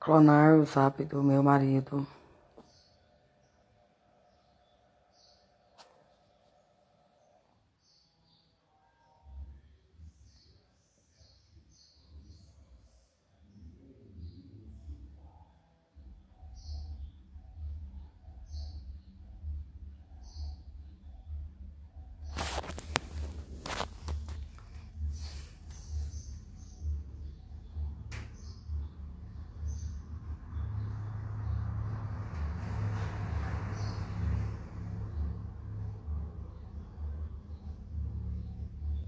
clonar o zap do meu marido.